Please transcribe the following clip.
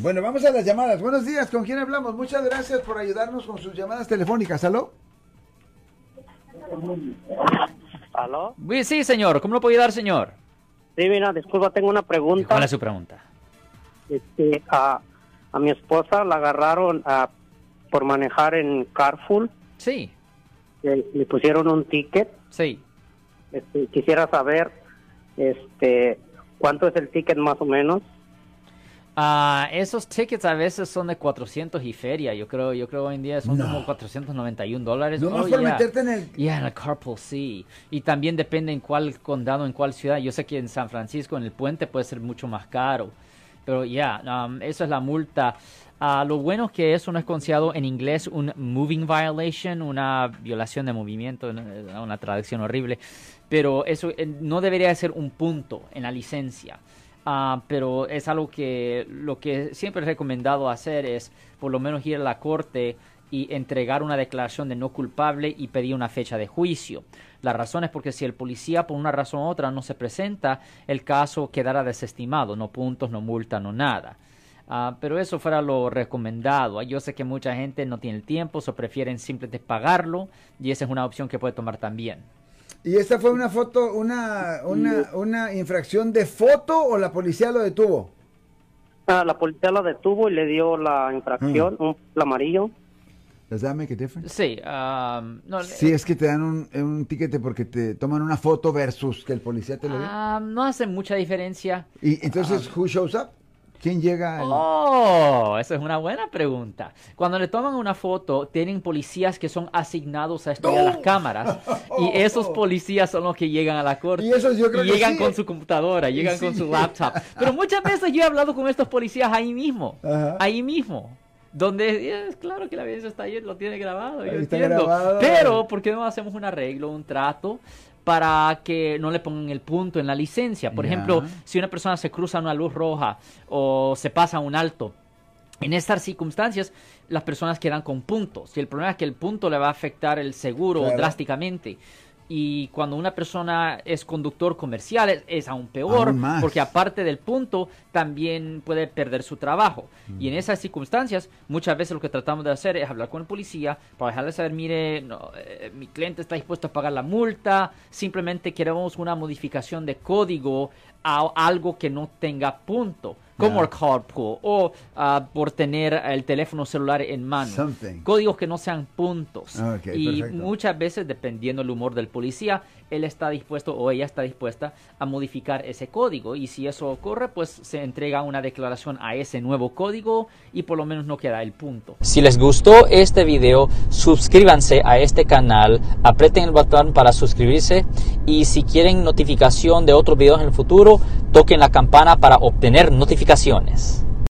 Bueno, vamos a las llamadas. Buenos días, ¿con quién hablamos? Muchas gracias por ayudarnos con sus llamadas telefónicas. ¿Aló? ¿Aló? Sí, sí, señor. ¿Cómo lo puedo ayudar, señor? Sí, mira, disculpa, tengo una pregunta. ¿Cuál es su pregunta? Este, a, a mi esposa la agarraron a, por manejar en Carfull. Sí, Le, le pusieron un ticket. sí. Este, quisiera saber este, cuánto es el ticket más o menos. Ah, esos tickets a veces son de 400 y feria. Yo creo, yo creo hoy en día son No. como 491 dólares. No, Oh, por yeah. meterte en el... Ya, en el carpool, sí. Y también depende en cuál condado, en cuál ciudad. Yo sé que en San Francisco, en el puente, puede ser mucho más caro. Pero ya, um, eso es la multa. Ah, lo bueno es que eso no es considerado en inglés un moving violation, una violación de movimiento, una traducción horrible. Pero eso eh, no debería ser un punto en la licencia. Ah, pero es algo que lo que siempre he recomendado hacer es por lo menos ir a la corte y entregar una declaración de no culpable y pedir una fecha de juicio. La razón es porque si el policía por una razón u otra no se presenta, el caso quedará desestimado, no puntos, no multa, no nada. Ah, pero eso fuera lo recomendado. Yo sé que mucha gente no tiene el tiempo, o prefieren simplemente pagarlo y esa es una opción que puede tomar también. ¿Y esta fue una foto, una, una, una infracción de foto o la policía lo detuvo? Ah, la policía la detuvo y le dio la infracción, un el amarillo. ¿Does that make a difference? Sí, ah, no, Sí, es que te dan un, un tiquete porque te toman una foto versus que el policía te lo dé. ah, no hace mucha diferencia. Y entonces, who shows up? ¿Quién llega? al- Oh, esa es una buena pregunta. Cuando le toman una foto, tienen policías que son asignados a estudiar las cámaras y esos policías son los que llegan a la corte. Y esos yo creo que llegan sí. con su computadora, llegan Sí. con su laptop. Pero muchas veces yo he hablado con estos policías ahí mismo, Ajá. ahí mismo. Donde es claro que la evidencia está ahí, lo tiene grabado, yo Ahí entiendo. grabado. Pero, ¿por qué no hacemos un arreglo, un trato? Para que no le pongan el punto en la licencia. Por ejemplo, si una persona se cruza una luz roja o se pasa un alto, en estas circunstancias las personas quedan con puntos. Y el problema es que el punto le va a afectar el seguro Claro. drásticamente. Y cuando una persona es conductor comercial es, es aún peor, Aún porque aparte del punto también puede perder su trabajo. Mm. Y en esas circunstancias muchas veces lo que tratamos de hacer es hablar con el policía para dejarle saber, mire, no, eh, mi cliente está dispuesto a pagar la multa, simplemente queremos una modificación de código a algo que no tenga punto, como el carpool o ah, por tener el teléfono celular en mano. Something. Códigos que no sean puntos. Ok, y perfecto. muchas veces, dependiendo del humor del policía, él está dispuesto o ella está dispuesta a modificar ese código. Y si eso ocurre, pues se entrega una declaración a ese nuevo código y por lo menos no queda el punto. Si les gustó este video, suscríbanse a este canal, aprieten el botón para suscribirse y si quieren notificación de otros videos en el futuro, toquen la campana para obtener notificaciones.